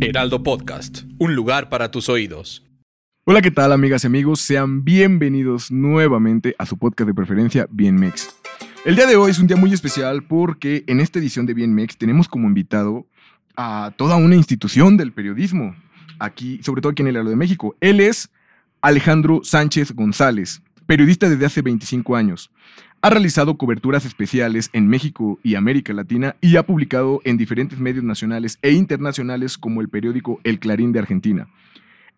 Heraldo Podcast, un lugar para tus oídos. Hola, ¿qué tal amigas y amigos? Sean bienvenidos nuevamente a su podcast de preferencia, Bien Mex. El día de hoy es un día muy especial porque en esta edición de Bien Mex tenemos como invitado a toda una institución del periodismo, aquí, sobre todo aquí en el Heraldo de México. Él es Alejandro Sánchez González, periodista desde hace 25 años. Ha realizado coberturas especiales en México y América Latina y ha publicado en diferentes medios nacionales e internacionales como el periódico El Clarín de Argentina.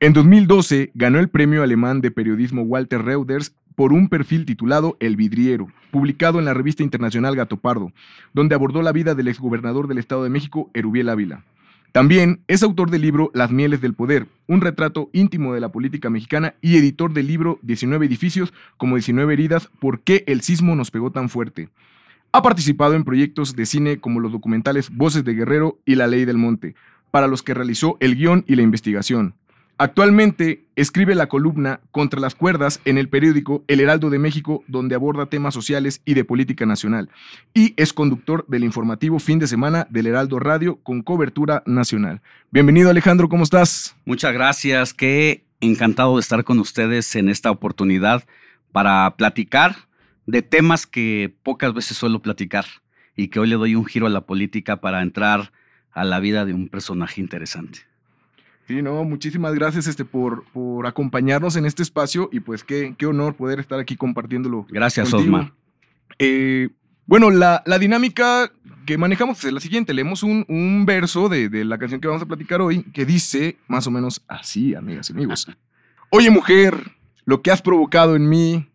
En 2012 ganó el premio alemán de periodismo Walter Reuters por un perfil titulado El Vidriero, publicado en la revista internacional Gato Pardo, donde abordó la vida del exgobernador del Estado de México, Erubiel Ávila. También es autor del libro Las Mieles del Poder, un retrato íntimo de la política mexicana y editor del libro 19 edificios como 19 heridas, ¿por qué el sismo nos pegó tan fuerte? Ha participado en proyectos de cine como los documentales Voces de Guerrero y La Ley del Monte, para los que realizó el guion y la investigación. Actualmente escribe la columna Contra las cuerdas en el periódico El Heraldo de México, donde aborda temas sociales y de política nacional. Y es conductor del informativo Fin de Semana del Heraldo Radio con cobertura nacional. Bienvenido Alejandro, ¿cómo estás? Muchas gracias, qué encantado de estar con ustedes en esta oportunidad para platicar de temas que pocas veces suelo platicar y que hoy le doy un giro a la política para entrar a la vida de un personaje interesante. Sí, no, muchísimas gracias este, por, por acompañarnos en este espacio y pues qué, qué honor poder estar aquí compartiéndolo. Gracias, Osma. Eh, bueno, la, la, dinámica que manejamos es la siguiente. Leemos un, un verso de, de, la canción que vamos a platicar hoy que dice más o menos así, amigas y amigos. Oye, mujer, lo que has provocado en mí,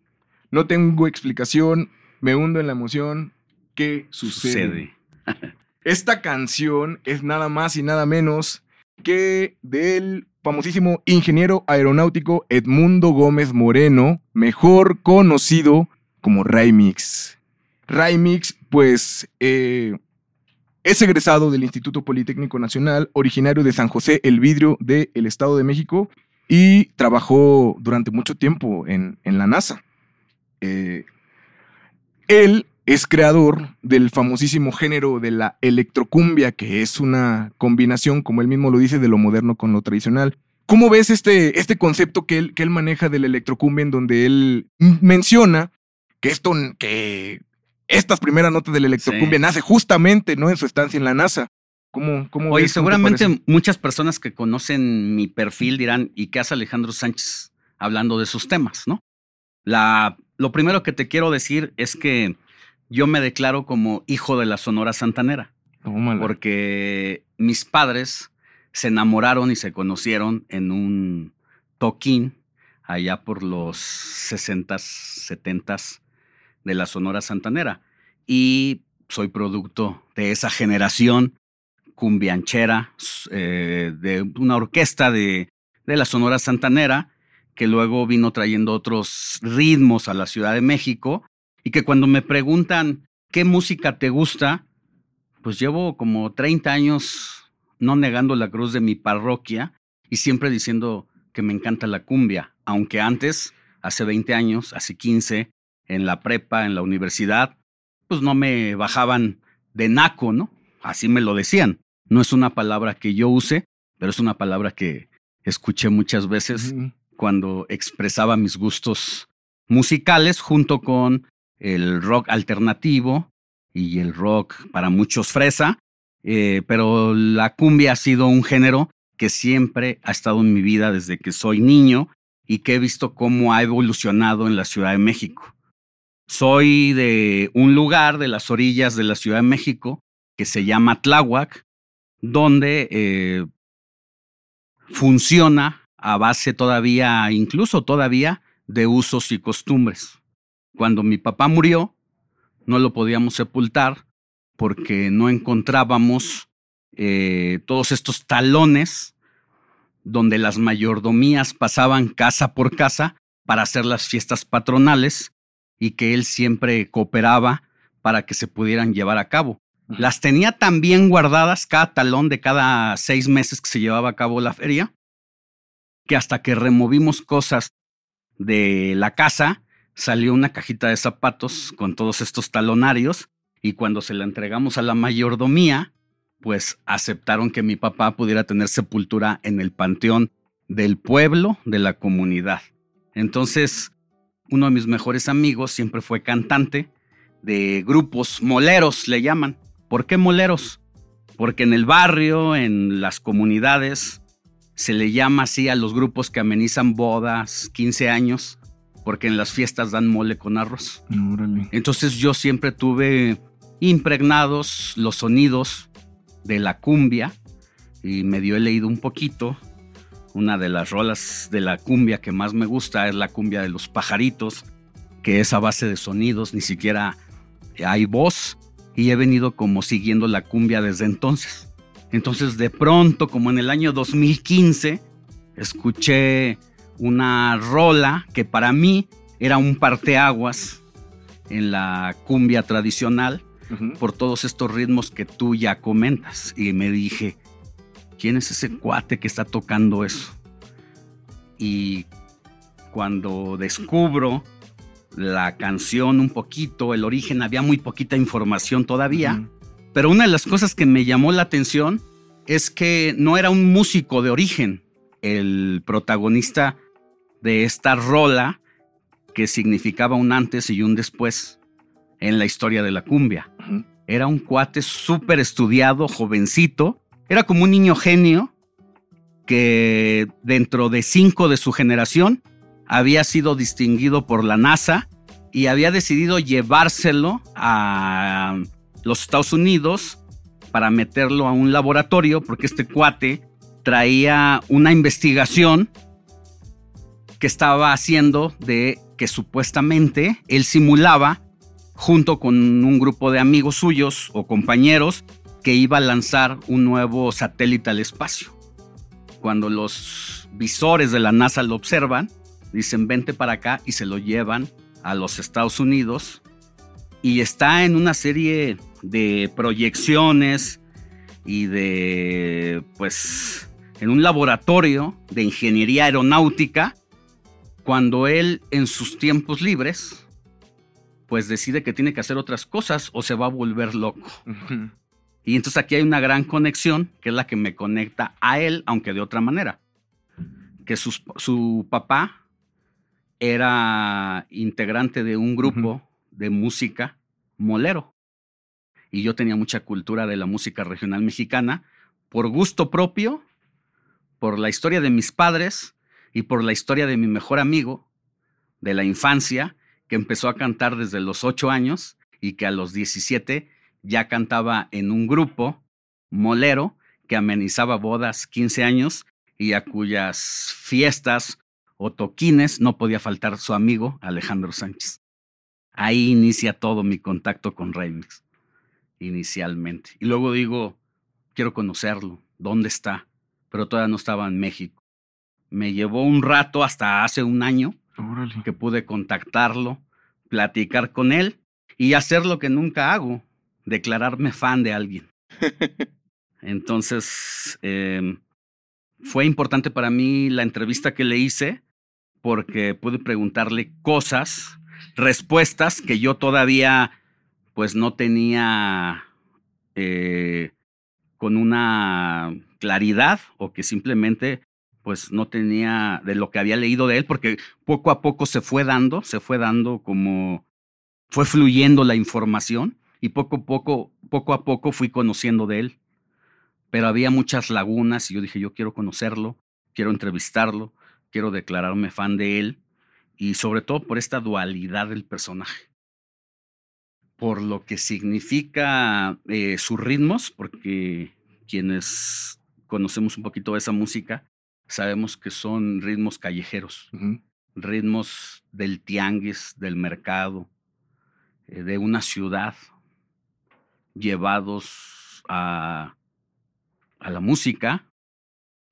no tengo explicación, me hundo en la emoción. ¿Qué sucede? sucede. Esta canción es nada más y nada menos que del famosísimo ingeniero aeronáutico Edmundo Gómez Moreno, mejor conocido como Raimix. Raimix, pues, eh, es egresado del Instituto Politécnico Nacional, originario de San José El Vidrio del Estado de México y trabajó durante mucho tiempo en, en la NASA. Eh, él es creador del famosísimo género de la electrocumbia, que es una combinación, como él mismo lo dice, de lo moderno con lo tradicional. ¿Cómo ves este, este concepto que él, que él maneja del electrocumbia en donde él menciona que esto, que estas primeras notas del electrocumbia sí. nace justamente ¿no? en su estancia en la NASA? ¿Cómo, cómo Oye, seguramente muchas personas que conocen mi perfil dirán, ¿y qué hace Alejandro Sánchez hablando de sus temas? ¿no? La, lo primero que te quiero decir es que yo me declaro como hijo de la Sonora Santanera. Porque mis padres se enamoraron y se conocieron en un toquín allá por los 60s, 70s de la Sonora Santanera. Y soy producto de esa generación cumbianchera, eh, de una orquesta de, de la Sonora Santanera, que luego vino trayendo otros ritmos a la Ciudad de México y que cuando me preguntan qué música te gusta, pues llevo como 30 años no negando la cruz de mi parroquia y siempre diciendo que me encanta la cumbia, aunque antes, hace 20 años, hace 15, en la prepa, en la universidad, pues no me bajaban de naco, ¿no? Así me lo decían. No es una palabra que yo use, pero es una palabra que escuché muchas veces cuando expresaba mis gustos musicales junto con el rock alternativo y el rock para muchos fresa, eh, pero la cumbia ha sido un género que siempre ha estado en mi vida desde que soy niño y que he visto cómo ha evolucionado en la Ciudad de México. Soy de un lugar de las orillas de la Ciudad de México que se llama Tláhuac, donde eh, funciona a base todavía, incluso todavía, de usos y costumbres. Cuando mi papá murió, no lo podíamos sepultar porque no encontrábamos eh, todos estos talones donde las mayordomías pasaban casa por casa para hacer las fiestas patronales y que él siempre cooperaba para que se pudieran llevar a cabo. Las tenía tan bien guardadas cada talón de cada seis meses que se llevaba a cabo la feria, que hasta que removimos cosas de la casa, salió una cajita de zapatos con todos estos talonarios y cuando se la entregamos a la mayordomía, pues aceptaron que mi papá pudiera tener sepultura en el panteón del pueblo, de la comunidad. Entonces, uno de mis mejores amigos siempre fue cantante de grupos moleros, le llaman. ¿Por qué moleros? Porque en el barrio, en las comunidades, se le llama así a los grupos que amenizan bodas, 15 años, porque en las fiestas dan mole con arroz. Entonces yo siempre tuve impregnados los sonidos de la cumbia y medio he leído un poquito. Una de las rolas de la cumbia que más me gusta es la cumbia de los pajaritos, que es a base de sonidos, ni siquiera hay voz y he venido como siguiendo la cumbia desde entonces. Entonces de pronto, como en el año 2015, escuché una rola que para mí era un parteaguas en la cumbia tradicional por todos estos ritmos que tú ya comentas. Y me dije, ¿quién es ese cuate que está tocando eso? Y cuando descubro la canción un poquito, el origen, había muy poquita información todavía. Pero una de las cosas que me llamó la atención es que no era un músico de origen. El protagonista de esta rola que significaba un antes y un después en la historia de la cumbia. Era un cuate súper estudiado, jovencito. Era como un niño genio que dentro de cinco de su generación había sido distinguido por la NASA y había decidido llevárselo a los Estados Unidos para meterlo a un laboratorio porque este cuate traía una investigación que estaba haciendo de que supuestamente él simulaba junto con un grupo de amigos suyos o compañeros que iba a lanzar un nuevo satélite al espacio. Cuando los visores de la NASA lo observan, dicen vente para acá y se lo llevan a los Estados Unidos y está en una serie de proyecciones y de, pues, en un laboratorio de ingeniería aeronáutica, cuando él en sus tiempos libres, pues decide que tiene que hacer otras cosas o se va a volver loco. Y entonces aquí hay una gran conexión, que es la que me conecta a él, aunque de otra manera. Que su papá era integrante de un grupo de música molero. Y yo tenía mucha cultura de la música regional mexicana por gusto propio, por la historia de mis padres y por la historia de mi mejor amigo de la infancia, que empezó a cantar desde los ocho años y que a los 17 ya cantaba en un grupo molero que amenizaba bodas 15 años y a cuyas fiestas o toquines, no podía faltar su amigo Alejandro Sánchez. Ahí inicia todo mi contacto con Remix, inicialmente. Y luego digo, quiero conocerlo, ¿dónde está? Pero todavía no estaba en México. Me llevó un rato hasta hace un año que pude contactarlo, platicar con él y hacer lo que nunca hago, declararme fan de alguien. Entonces, em, fue importante para mí la entrevista que le hice porque pude preguntarle cosas, respuestas que yo todavía pues no tenía eh, con una claridad o que simplemente pues no tenía de lo que había leído de él porque poco a poco se fue dando, se fue dando como fue fluyendo la información y poco a poco, poco a poco fui conociendo de él. Pero había muchas lagunas y yo dije, yo quiero conocerlo, quiero entrevistarlo, quiero declararme fan de él y sobre todo por esta dualidad del personaje, por lo que significa eh, sus ritmos, porque quienes conocemos un poquito de esa música, sabemos que son ritmos callejeros, ritmos del tianguis, del mercado, eh, de una ciudad, llevados a a la música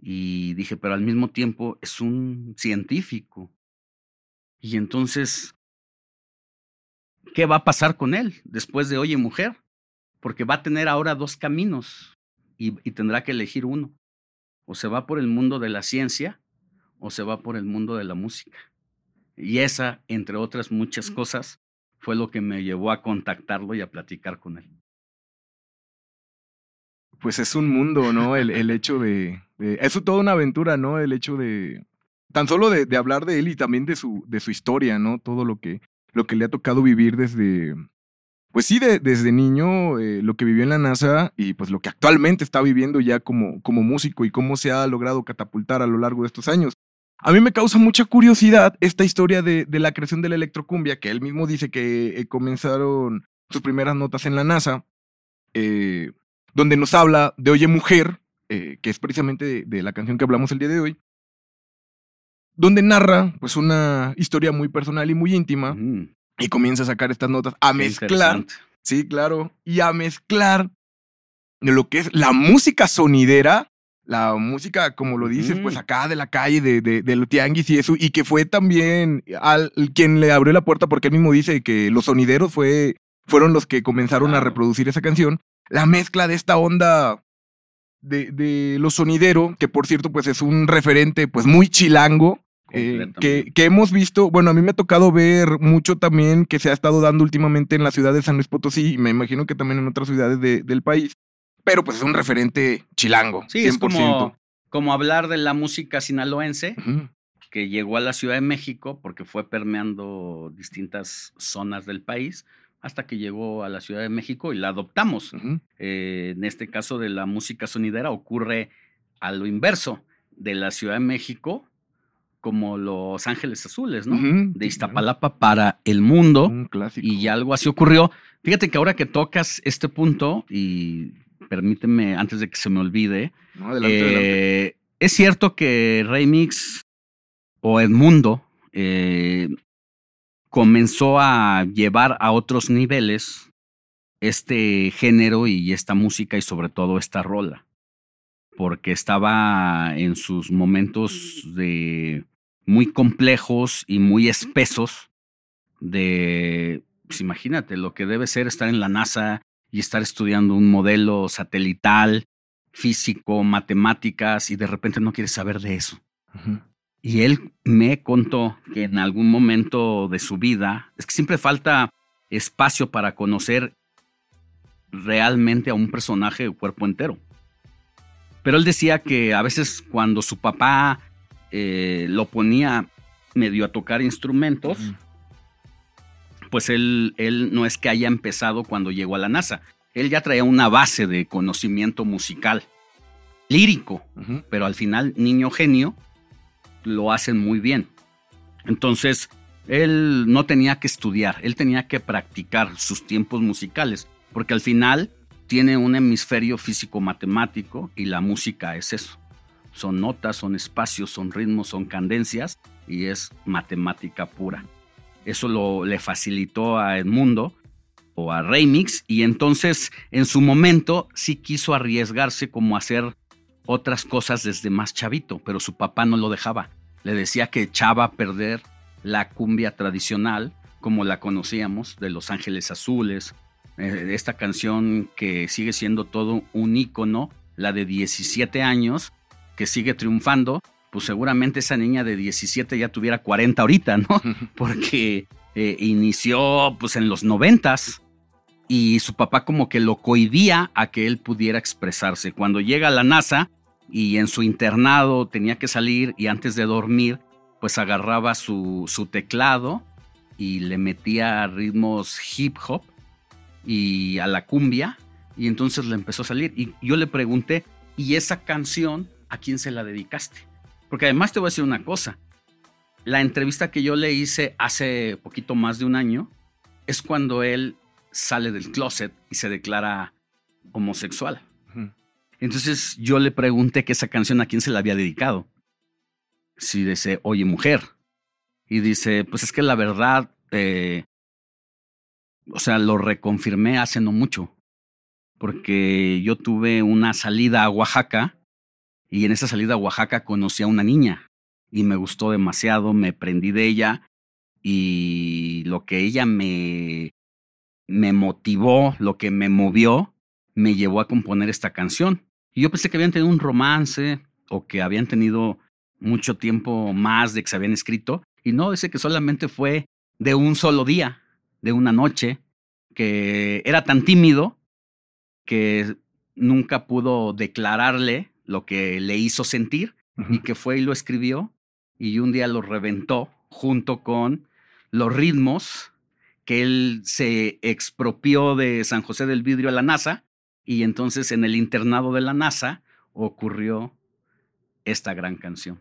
y dije, pero al mismo tiempo es un científico. Y entonces, ¿qué va a pasar con él después de Oye Mujer? Porque va a tener ahora dos caminos y, y tendrá que elegir uno. O se va por el mundo de la ciencia o se va por el mundo de la música. Y esa, entre otras muchas cosas, fue lo que me llevó a contactarlo y a platicar con él. pues es un mundo, ¿no? El, el hecho de, de- Es toda una aventura, ¿no? El hecho de. Tan solo de, de hablar de él y también de su, de su historia, ¿no? Todo lo que, lo que le ha tocado vivir desde. Pues sí, de- desde niño, eh, lo que vivió en la NASA y pues lo que actualmente está viviendo ya como, como músico y cómo se ha logrado catapultar a lo largo de estos años. A mí me causa mucha curiosidad esta historia de, de la creación de la electrocumbia, que él mismo dice que eh, comenzaron sus primeras notas en la NASA, eh, donde nos habla de Oye Mujer, que es precisamente de, de la canción que hablamos el día de hoy, donde narra pues una historia muy personal y muy íntima Mm, y comienza a sacar estas notas, a qué mezclar, sí, claro, y a mezclar de lo que es la música sonidera, la música, como lo dices, pues acá de la calle, de, de, tianguis y eso, y que fue también al, quien le abrió la puerta, porque él mismo dice que los sonideros fue, fueron los que comenzaron a reproducir esa canción, la mezcla de esta onda de, de lo sonidero, que por cierto, pues es un referente pues muy chilango, eh, que, hemos visto, bueno, a mí me ha tocado ver mucho también que se ha estado dando últimamente en la ciudad de San Luis Potosí y me imagino que también en otras ciudades de- del país, pero pues es un referente chilango. Sí, es como, como hablar de la música sinaloense que llegó a la Ciudad de México porque fue permeando distintas zonas del país hasta que llegó a la Ciudad de México y la adoptamos. Eh, en este caso de la música sonidera ocurre a lo inverso, de la Ciudad de México como Los Ángeles Azules, ¿no? De claro. Iztapalapa para el mundo. Un clásico. Y algo así ocurrió. Fíjate que ahora que tocas este punto, y permíteme antes de que se me olvide, No, adelante, adelante. eh, es cierto que Remix o Edmundo eh, comenzó a llevar a otros niveles este género y esta música y sobre todo esta rola, porque estaba en sus momentos de muy complejos y muy espesos de, pues imagínate lo que debe ser estar en la NASA y estar estudiando un modelo satelital, físico, matemáticas y de repente no quieres saber de eso. Y él me contó que en algún momento de su vida, es que siempre falta espacio para conocer realmente a un personaje de cuerpo entero. Pero él decía que a veces cuando su papá eh, lo ponía medio a tocar instrumentos, pues él, él no es que haya empezado cuando llegó a la NASA. Él ya traía una base de conocimiento musical, lírico, pero al final niño genio lo hacen muy bien. Entonces, él no tenía que estudiar, él tenía que practicar sus tiempos musicales, porque al final tiene un hemisferio físico-matemático y la música es eso. Son notas, son espacios, son ritmos, son cadencias y es matemática pura. Eso lo, le facilitó a Edmundo o a Remix y entonces en su momento sí quiso arriesgarse como a hacer otras cosas desde más chavito, pero su papá no lo dejaba. Le decía que echaba a perder la cumbia tradicional como la conocíamos, de Los Ángeles Azules, eh, esta canción que sigue siendo todo un ícono, la de 17 años, que sigue triunfando, pues seguramente esa niña de 17 ya tuviera 40 ahorita, ¿no? Porque eh, inició pues en los noventas y su papá como que lo cohibía a que él pudiera expresarse. Cuando llega a la NASA y en su internado tenía que salir y antes de dormir, pues agarraba su, su teclado y le metía ritmos hip hop y a la cumbia y entonces le empezó a salir y yo le pregunté, ¿y esa canción a quién se la dedicaste? Porque además te voy a decir una cosa, la entrevista que yo le hice hace poquito más de un año es cuando él sale del closet y se declara homosexual. Entonces yo le pregunté que esa canción a quién se la había dedicado. Si dice, oye mujer. Y dice, pues es que la verdad, eh, o sea, lo reconfirmé hace no mucho. Porque yo tuve una salida a Oaxaca y en esa salida a Oaxaca conocí a una niña y me gustó demasiado, me prendí de ella y lo que ella me, me motivó, lo que me movió, me llevó a componer esta canción. Y yo pensé que habían tenido un romance o que habían tenido mucho tiempo más de que se habían escrito. Y no, dice que solamente fue de un solo día, de una noche, que era tan tímido que nunca pudo declararle lo que le hizo sentir y que fue y lo escribió y un día lo reventó junto con los ritmos que él se expropió de San José del Vidrio a la NASA y entonces en el internado de la NASA ocurrió esta gran canción.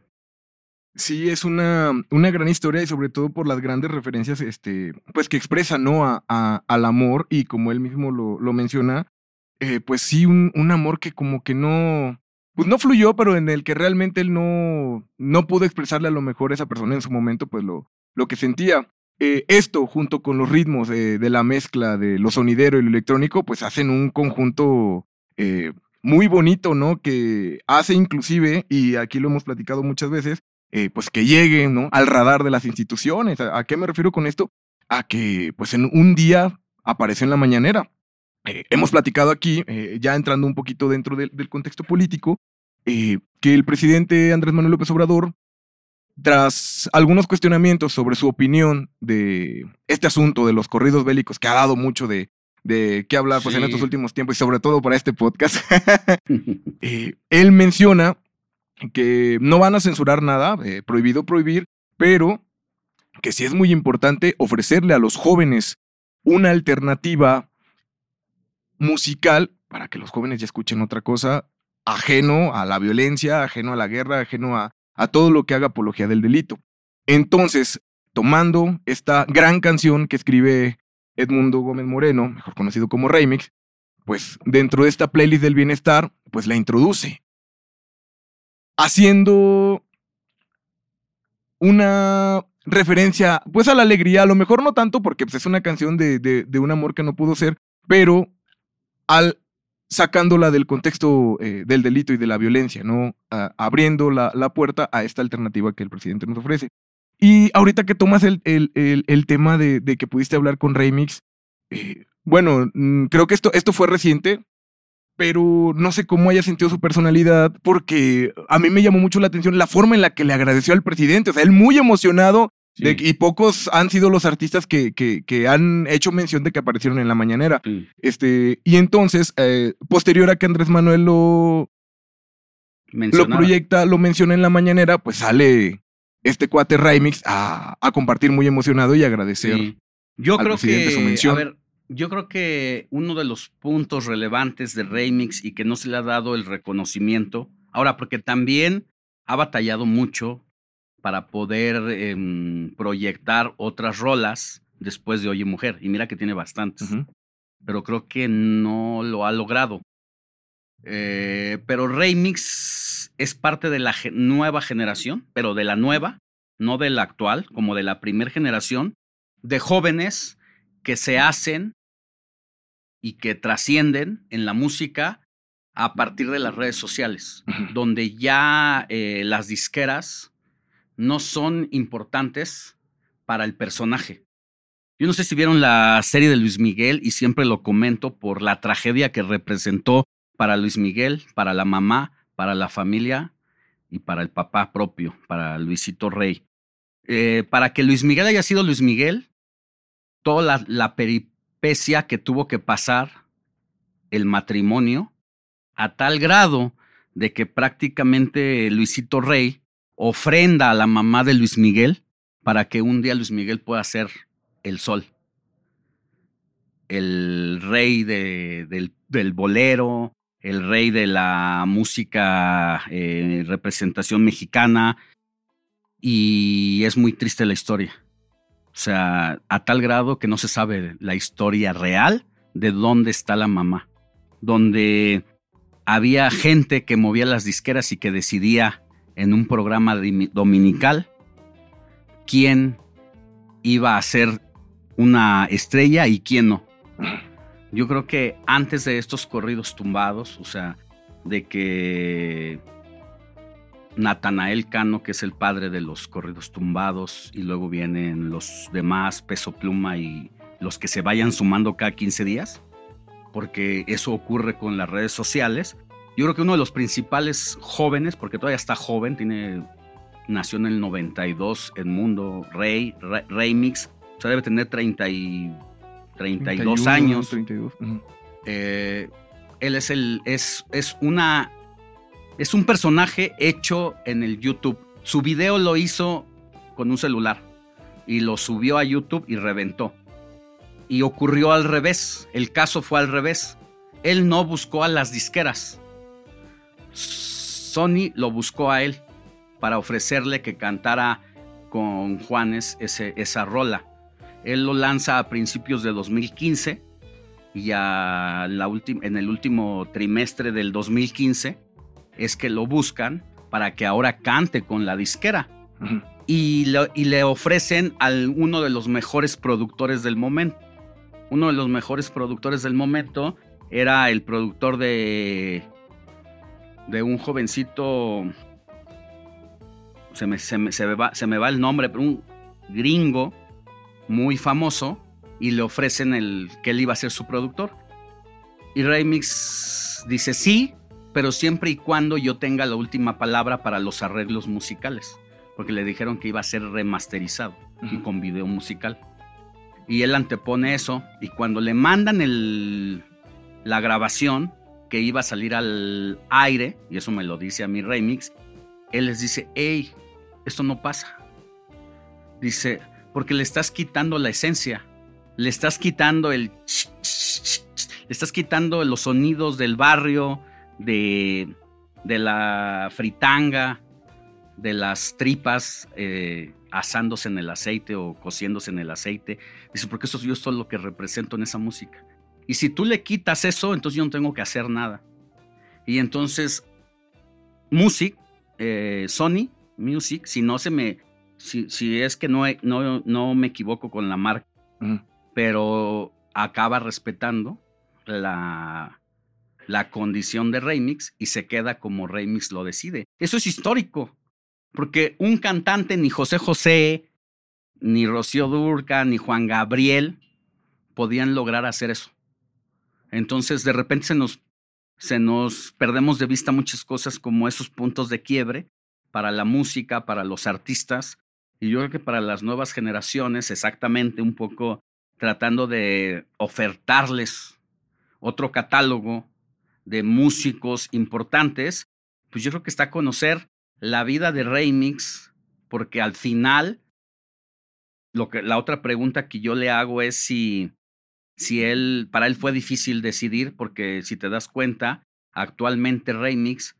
Sí, es una, una gran historia y sobre todo por las grandes referencias este, pues que expresa ¿no? A, al amor y como él mismo lo, lo menciona, eh, pues sí, un, un, amor que como que no, pues no fluyó, pero en el que realmente él no, no pudo expresarle a lo mejor a esa persona en su momento pues lo, lo que sentía. Eh, esto junto con los ritmos de, de, la mezcla de lo sonidero y lo electrónico pues hacen un conjunto eh, muy bonito, ¿no? Que hace inclusive, y aquí lo hemos platicado muchas veces, eh, pues que lleguen ¿no? al radar de las instituciones. ¿A, qué me refiero con esto? A que pues en un día apareció en la mañanera. Eh, hemos platicado aquí, eh, ya entrando un poquito dentro del contexto político, que el presidente Andrés Manuel López Obrador, tras algunos cuestionamientos sobre su opinión de este asunto de los corridos bélicos, que ha dado mucho de, de qué hablar pues, en estos últimos tiempos y sobre todo para este podcast, él menciona que no van a censurar nada, eh, prohibido prohibir, pero que sí es muy importante ofrecerle a los jóvenes una alternativa musical para que los jóvenes ya escuchen otra cosa ajeno a la violencia, ajeno a la guerra, ajeno a, todo lo que haga apología del delito. Entonces, tomando esta gran canción que escribe Edmundo Gómez Moreno, mejor conocido como Remix, pues dentro de esta playlist del bienestar, pues la introduce haciendo una referencia, pues a la alegría, a lo mejor no tanto porque pues, es una canción de, un amor que no pudo ser, pero al sacándola del contexto eh, del delito y de la violencia, ¿no? abriendo la, la, puerta a esta alternativa que el presidente nos ofrece. Y ahorita que tomas el, el, el, tema de, de, que pudiste hablar con Remix, eh, bueno, mm, creo que esto, esto fue reciente, pero no sé cómo haya sentido su personalidad, porque a mí me llamó mucho la atención la forma en la que le agradeció al presidente. O sea, él muy emocionado, y pocos han sido los artistas que, que, han hecho mención de que aparecieron en la mañanera. Este, y entonces, eh, posterior a que Andrés Manuel lo, lo proyecta, lo menciona en la mañanera, pues sale este cuate Remix a, a compartir muy emocionado y agradecer. Yo creo que, su mención yo creo que uno de los puntos relevantes de Remix y que no se le ha dado el reconocimiento, ahora porque también ha batallado mucho para poder em, proyectar otras rolas después de Oye Mujer, y mira que tiene bastantes, pero creo que no lo ha logrado. Eh, pero Remix es parte de la nueva generación, pero de la nueva, no de la actual, como de la primera generación, de jóvenes que se hacen y que trascienden en la música a partir de las redes sociales, donde ya eh, las disqueras no son importantes para el personaje. Yo no sé si vieron la serie de Luis Miguel y siempre lo comento por la tragedia que representó para Luis Miguel, para la mamá, para la familia y para el papá propio, para Luisito Rey. Eh, para que Luis Miguel haya sido Luis Miguel, toda la, la, que tuvo que pasar el matrimonio a tal grado de que prácticamente Luisito Rey ofrenda a la mamá de Luis Miguel para que un día Luis Miguel pueda ser el sol, el rey del, bolero, el rey de la música, eh, representación mexicana, y es muy triste la historia. O sea, a tal grado que no se sabe la historia real de dónde está la mamá. Donde había gente que movía las disqueras y que decidía en un programa dominical quién iba a ser una estrella y quién no. Yo creo que antes de estos corridos tumbados, o sea, de que Natanael Cano, que es el padre de los corridos tumbados, y luego vienen los demás, Peso Pluma y los que se vayan sumando cada 15 días, porque eso ocurre con las redes sociales. Yo creo que uno de los principales jóvenes, porque todavía está joven, tiene, nació en el 92 en Mundo Rey, Rey, Mix, o sea, debe tener 30 y, 32 años. 32. Eh, Él es el. es, es una. Es un personaje hecho en el YouTube. Su video lo hizo con un celular. Y lo subió a YouTube y reventó. Y ocurrió al revés. El caso fue al revés. Él no buscó a las disqueras. Sony lo buscó a él para ofrecerle que cantara con Juanes ese, esa rola. Él lo lanza a principios de 2015 y ya la en el último trimestre del 2015 es que lo buscan para que ahora cante con la disquera. y, y, le ofrecen a uno de los mejores productores del momento. Uno de los mejores productores del momento era el productor de, de un jovencito, se me, se, me, se, me va, se me va el nombre, pero un gringo muy famoso y le ofrecen el, que él iba a ser su productor. Y Remix dice sí, pero siempre y cuando yo tenga la última palabra para los arreglos musicales, porque le dijeron que iba a ser remasterizado y con video musical. Y él antepone eso y cuando le mandan el, la grabación que iba a salir al aire, y eso me lo dice a mi remix, él les dice, hey, esto no pasa. Dice, porque le estás quitando la esencia, le estás quitando el... Le estás quitando los sonidos del barrio, de, de la fritanga, de las tripas eh, asándose en el aceite o cociéndose en el aceite. Dice, porque eso yo es todo lo que represento en esa música. Y si tú le quitas eso, entonces yo no tengo que hacer nada. Y entonces, Music, eh, Sony Music, si no se me, si, es que no, no, no, me equivoco con la marca, pero acaba respetando la, la condición de remix y se queda como remix lo decide. Eso es histórico, porque un cantante, ni José José, ni Rocío Durca, ni Juan Gabriel podían lograr hacer eso. Entonces, de repente se nos, se nos perdemos de vista muchas cosas como esos puntos de quiebre para la música, para los artistas, y yo creo que para las nuevas generaciones, exactamente un poco tratando de ofertarles otro catálogo de músicos importantes, pues yo creo que está a conocer la vida de Remix, porque al final, lo que, la otra pregunta que yo le hago es si si él, para él fue difícil decidir, porque si te das cuenta, actualmente Remix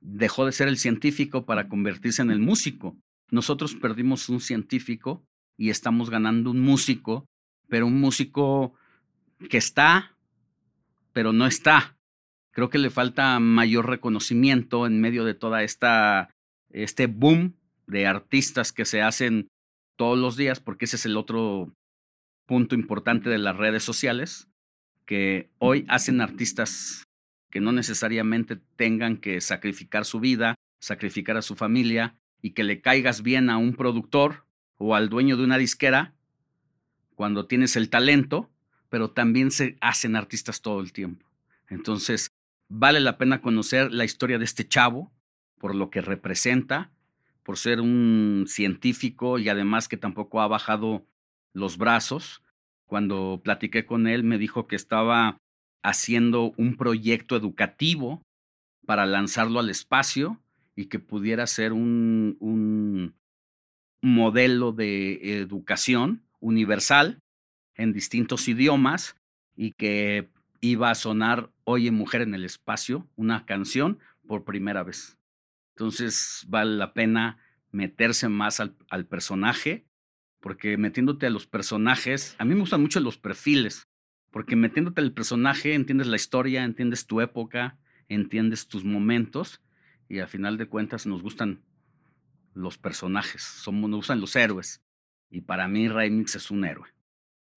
dejó de ser el científico para convertirse en el músico. Nosotros perdimos un científico y estamos ganando un músico, pero un músico que está, pero no está. Creo que le falta mayor reconocimiento en medio de toda esta este boom de artistas que se hacen todos los días, porque ese es el otro punto importante de las redes sociales, que hoy hacen artistas que no necesariamente tengan que sacrificar su vida, sacrificar a su familia y que le caigas bien a un productor o al dueño de una disquera cuando tienes el talento, pero también se hacen artistas todo el tiempo. Entonces, vale la pena conocer la historia de este chavo por lo que representa, por ser un científico y además que tampoco ha bajado los brazos. Cuando platiqué con él, me dijo que estaba haciendo un proyecto educativo para lanzarlo al espacio y que pudiera ser un, un modelo de educación universal en distintos idiomas y que iba a sonar Oye Mujer en el Espacio, una canción por primera vez. Entonces vale la pena meterse más al, al personaje porque metiéndote a los personajes, a mí me gustan mucho los perfiles, porque metiéndote al personaje entiendes la historia, entiendes tu época, entiendes tus momentos y al final de cuentas nos gustan los personajes, somos, nos gustan los héroes y para mí Remix es un héroe.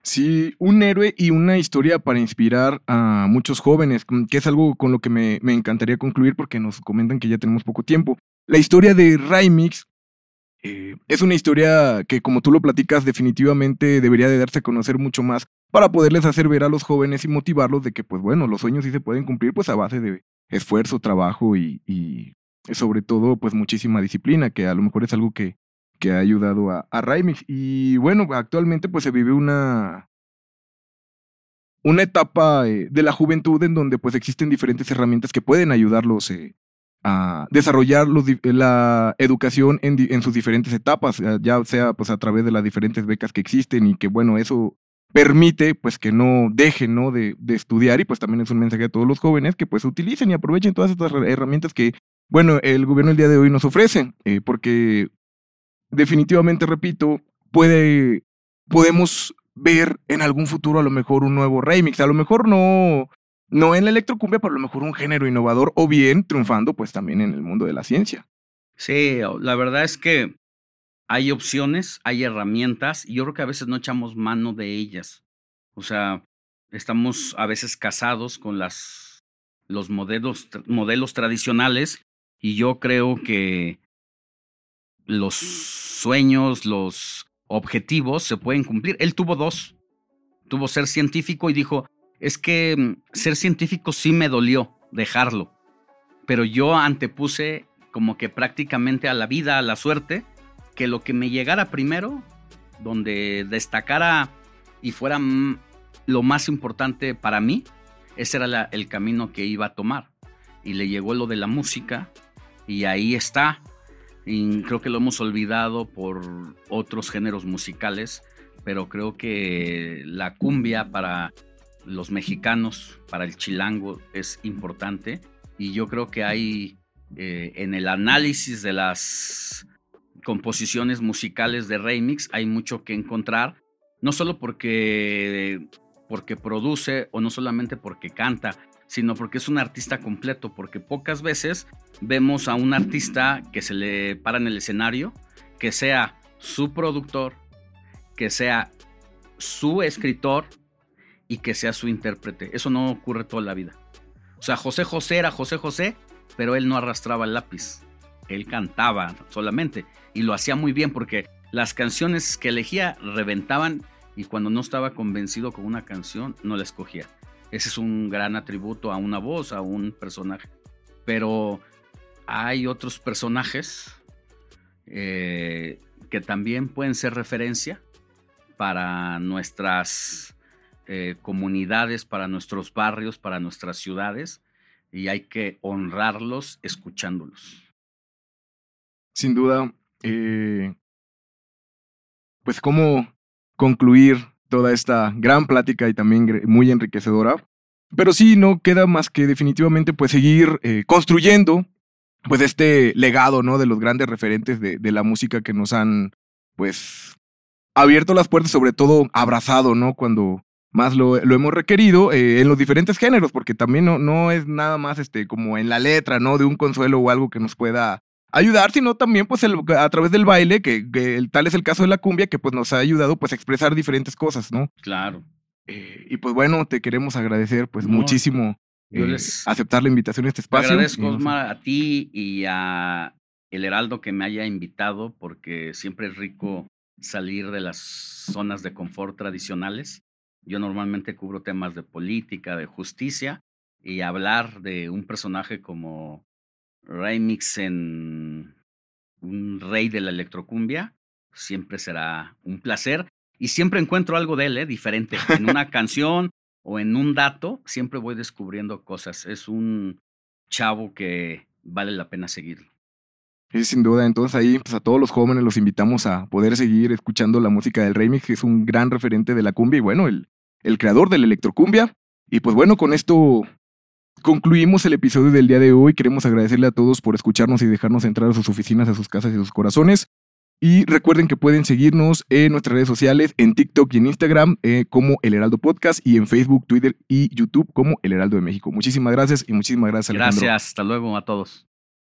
Sí, un héroe y una historia para inspirar a muchos jóvenes, que es algo con lo que me, me encantaría concluir porque nos comentan que ya tenemos poco tiempo. La historia de Remix eh, es una historia que, como tú lo platicas, definitivamente debería de darse a conocer mucho más para poderles hacer ver a los jóvenes y motivarlos de que, pues bueno, los sueños sí se pueden cumplir, pues a base de esfuerzo, trabajo y, y sobre todo, pues muchísima disciplina, que a lo mejor es algo que, que ha ayudado a, a Y bueno, actualmente pues se vive una, una etapa eh, de la juventud en donde pues existen diferentes herramientas que pueden ayudarlos eh, a desarrollar la educación en, sus diferentes etapas, ya sea pues a través de las diferentes becas que existen y que bueno, eso permite pues que no dejen ¿no? De, de, estudiar y pues también es un mensaje a todos los jóvenes que pues utilicen y aprovechen todas estas herramientas que bueno, el gobierno el día de hoy nos ofrece, eh, porque definitivamente, repito, puede, podemos ver en algún futuro a lo mejor un nuevo remix, a lo mejor no, no en la electrocumbia, pero a lo mejor un género innovador o bien triunfando pues también en el mundo de la ciencia. Sí, la verdad es que hay opciones, hay herramientas y yo creo que a veces no echamos mano de ellas. O sea, estamos a veces casados con las, los modelos, modelos tradicionales y yo creo que los sueños, los objetivos se pueden cumplir. Él tuvo dos. Tuvo ser científico y dijo, es que mm, ser científico sí me dolió dejarlo, pero yo antepuse como que prácticamente a la vida, a la suerte, que lo que me llegara primero, donde destacara y fuera lo más importante para mí, ese era el camino que iba a tomar. Y le llegó lo de la música y ahí está. Y creo que lo hemos olvidado por otros géneros musicales, pero creo que la cumbia para los mexicanos, para el chilango, es importante. Y yo creo que hay eh, en el análisis de las composiciones musicales de remix, hay mucho que encontrar, no solo porque, porque produce o no solamente porque canta, sino porque es un artista completo, porque pocas veces vemos a un artista que se le para en el escenario, que sea su productor, que sea su escritor y que sea su intérprete. Eso no ocurre toda la vida. O sea, José José era José José, pero él no arrastraba el lápiz. Él cantaba solamente y lo hacía muy bien porque las canciones que elegía reventaban y cuando no estaba convencido con una canción no la escogía. Ese es un gran atributo a una voz, a un personaje. Pero hay otros personajes eh, que también pueden ser referencia para nuestras eh, comunidades, para nuestros barrios, para nuestras ciudades, y hay que honrarlos escuchándolos. Sin duda, eh, pues cómo concluir toda esta gran plática y también muy enriquecedora. Pero sí, no queda más que definitivamente pues seguir eh, construyendo pues este legado, ¿no? De los grandes referentes de, de, la música que nos han pues abierto las puertas, sobre todo abrazado, ¿no? Cuando más lo, lo hemos requerido eh, en los diferentes géneros, porque también no, no es nada más este como en la letra, ¿no? De un consuelo o algo que nos pueda ayudar, sino también pues a través del baile, que, tal es el caso de la cumbia, que pues nos ha ayudado pues a expresar diferentes cosas, ¿no? Claro. Eh, y pues bueno, te queremos agradecer pues muchísimo eh, aceptar la invitación a este espacio. Agradezco, Osmar, a ti y a El Heraldo que me haya invitado, porque siempre es rico salir de las zonas de confort tradicionales. Yo normalmente cubro temas de política, de justicia, y hablar de un personaje como remix en un rey de la electrocumbia, siempre será un placer. Y siempre encuentro algo de él, ¿eh? diferente. En una canción o en un dato, siempre voy descubriendo cosas. Es un chavo que vale la pena seguirlo. Sí, sin duda. Entonces ahí pues a todos los jóvenes los invitamos a poder seguir escuchando la música del remix, que es un gran referente de la cumbia y bueno, el, el creador de la electrocumbia. Y pues bueno, con esto concluimos el episodio del día de hoy. Queremos agradecerle a todos por escucharnos y dejarnos entrar a sus oficinas, a sus casas y a sus corazones. Y recuerden que pueden seguirnos en nuestras redes sociales, en TikTok y en Instagram eh, como El Heraldo Podcast y en Facebook, Twitter y YouTube como El Heraldo de México. Muchísimas gracias y muchísimas gracias, Alejandro. Gracias, hasta luego a todos.